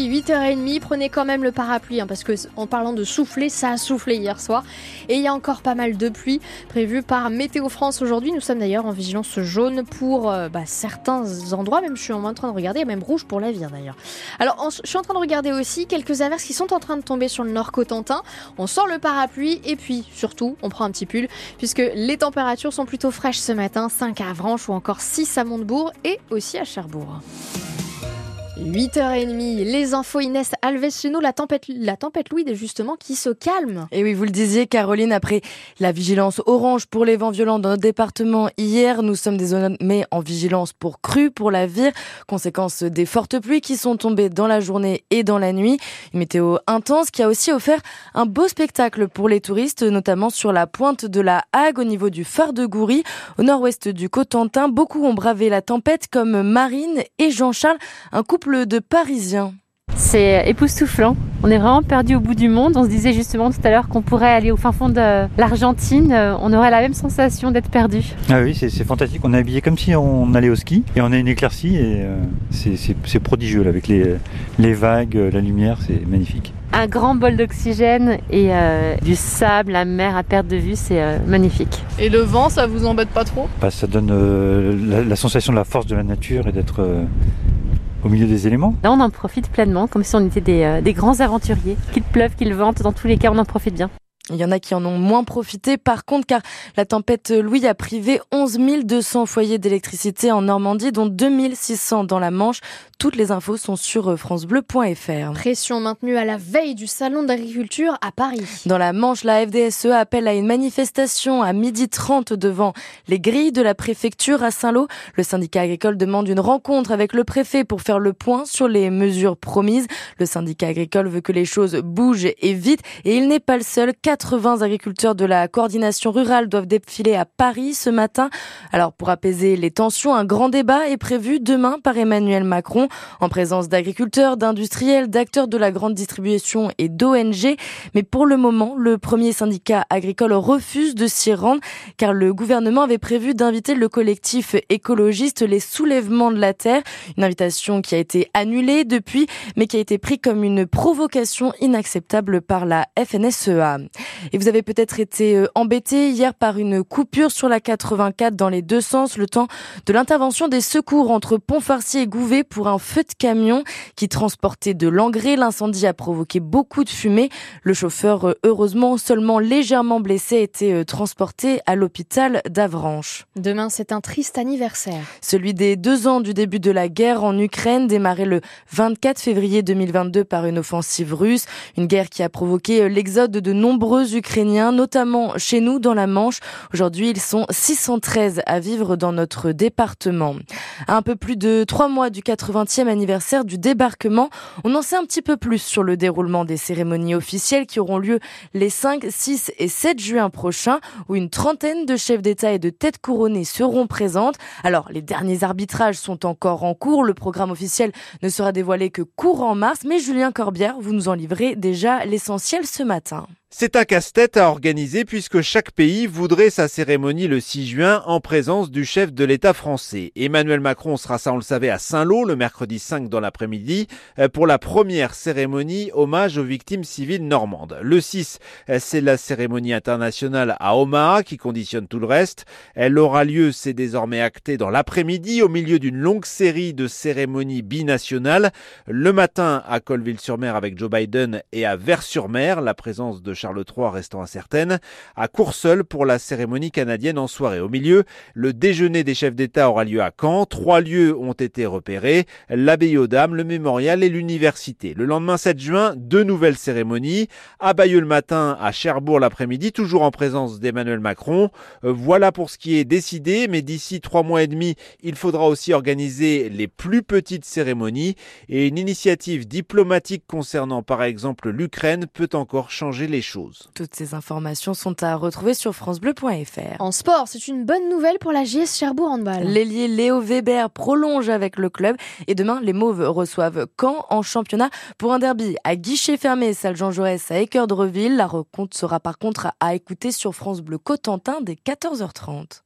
8h30, prenez quand même le parapluie, hein, parce que en parlant de souffler, ça a soufflé hier soir. Et il y a encore pas mal de pluie prévue par Météo France aujourd'hui. Nous sommes d'ailleurs en vigilance jaune pour euh, bah, certains endroits, même je suis en train de regarder, même rouge pour la Vire d'ailleurs. Alors je suis en train de regarder aussi quelques averses qui sont en train de tomber sur le nord Cotentin. On sort le parapluie et puis surtout on prend un petit pull, puisque les températures sont plutôt fraîches ce matin, 5 à Avranches ou encore 6 à Montebourg et aussi à Cherbourg. 8h30, les infos Inès Alves nous, la tempête, la tempête Louis justement qui se calme. Et oui, vous le disiez, Caroline, après la vigilance orange pour les vents violents dans notre département hier, nous sommes désormais en vigilance pour crue pour la vire, conséquence des fortes pluies qui sont tombées dans la journée et dans la nuit. Une météo intense qui a aussi offert un beau spectacle pour les touristes, notamment sur la pointe de la Hague au niveau du phare de Goury, au nord-ouest du Cotentin. Beaucoup ont bravé la tempête comme Marine et Jean-Charles, un couple de Parisiens. C'est époustouflant. On est vraiment perdu au bout du monde. On se disait justement tout à l'heure qu'on pourrait aller au fin fond de l'Argentine. On aurait la même sensation d'être perdu. Ah oui, c'est fantastique. On est habillé comme si on allait au ski et on a une éclaircie et euh, c'est prodigieux là, avec les, les vagues, la lumière, c'est magnifique un grand bol d'oxygène et euh, du sable, la mer à perte de vue, c'est euh, magnifique. Et le vent, ça vous embête pas trop? Bah, Ça donne la, la, sensation de la force de la nature et d'être au milieu des éléments. Là, on en profite pleinement, comme si on était des, euh, des grands aventuriers. Qu'il pleuve, qu'il vente, dans tous les cas, on en profite bien. Il y en a qui en ont moins profité par contre car la tempête Louis a privé 11 200 foyers d'électricité en Normandie dont 2600 dans la Manche. Toutes les infos sont sur francebleu.fr. Pression maintenue à la veille du salon d'agriculture à Paris. Dans la Manche, la FDSE appelle à une manifestation à midi 30 devant les grilles de la préfecture à Saint-Lô. Le syndicat agricole demande une rencontre avec le préfet pour faire le point sur les mesures promises. Le syndicat agricole veut que les choses bougent et vite et il n'est pas le seul. 80 agriculteurs de la coordination rurale doivent défiler à Paris ce matin. Alors pour apaiser les tensions, un grand débat est prévu demain par Emmanuel Macron en présence d'agriculteurs, d'industriels, d'acteurs de la grande distribution et d'ONG. Mais pour le moment, le premier syndicat agricole refuse de s'y rendre car le gouvernement avait prévu d'inviter le collectif écologiste Les Soulèvements de la Terre, une invitation qui a été annulée depuis mais qui a été prise comme une provocation inacceptable par la FNSEA. Et vous avez peut-être été euh, embêté hier par une coupure sur la 84 dans les deux sens, le temps de l'intervention des secours entre Pontfarcy et Gouvet pour un feu de camion qui transportait de l'engrais. L'incendie a provoqué beaucoup de fumée. Le chauffeur, euh, heureusement seulement légèrement blessé, a été euh, transporté à l'hôpital d'Avranches. Demain, c'est un triste anniversaire. Celui des deux ans du début de la guerre en Ukraine, démarré le 24 février 2022 par une offensive russe. Une guerre qui a provoqué l'exode de nombreux Ukrainiens, notamment chez nous dans la Manche. Aujourd'hui, ils sont 613 à vivre dans notre département. À un peu plus de trois mois du 80e anniversaire du débarquement, on en sait un petit peu plus sur le déroulement des cérémonies officielles qui auront lieu les 5, 6 et 7 juin prochains, où une trentaine de chefs d'État et de têtes couronnées seront présentes. Alors, les derniers arbitrages sont encore en cours. Le programme officiel ne sera dévoilé que courant mars, mais Julien Corbière, vous nous en livrez déjà l'essentiel ce matin. C'est un casse-tête à organiser puisque chaque pays voudrait sa cérémonie le 6 juin en présence du chef de l'État français. Emmanuel Macron sera, ça on le savait, à Saint-Lô le mercredi 5 dans l'après-midi euh, pour la première cérémonie hommage aux victimes civiles normandes. Le 6, euh, c'est la cérémonie internationale à Omaha qui conditionne tout le reste. Elle aura lieu, c'est désormais acté, dans l'après-midi au milieu d'une longue série de cérémonies binationales. Le matin à Colville-sur-Mer avec Joe Biden et à Vers-sur-Mer, la présence de Charles III restant incertaine, à Courseul pour la cérémonie canadienne en soirée. Au milieu, le déjeuner des chefs d'État aura lieu à Caen. Trois lieux ont été repérés, l'abbaye aux Dames, le mémorial et l'université. Le lendemain 7 juin, deux nouvelles cérémonies. À Bayeux le matin, à Cherbourg l'après-midi, toujours en présence d'Emmanuel Macron. Euh, voilà pour ce qui est décidé, mais d'ici trois mois et demi, il faudra aussi organiser les plus petites cérémonies et une initiative diplomatique concernant par exemple l'Ukraine peut encore changer les choses. Toutes ces informations sont à retrouver sur francebleu.fr. En sport, c'est une bonne nouvelle pour la JS Cherbourg Handball. L'ailier Léo Weber prolonge avec le club et demain, les Mauves reçoivent Caen en championnat pour un derby à guichet fermé, salle Jean Jaurès à Équerre de Reville. La rencontre sera par contre à écouter sur France Bleu Cotentin dès 14h30.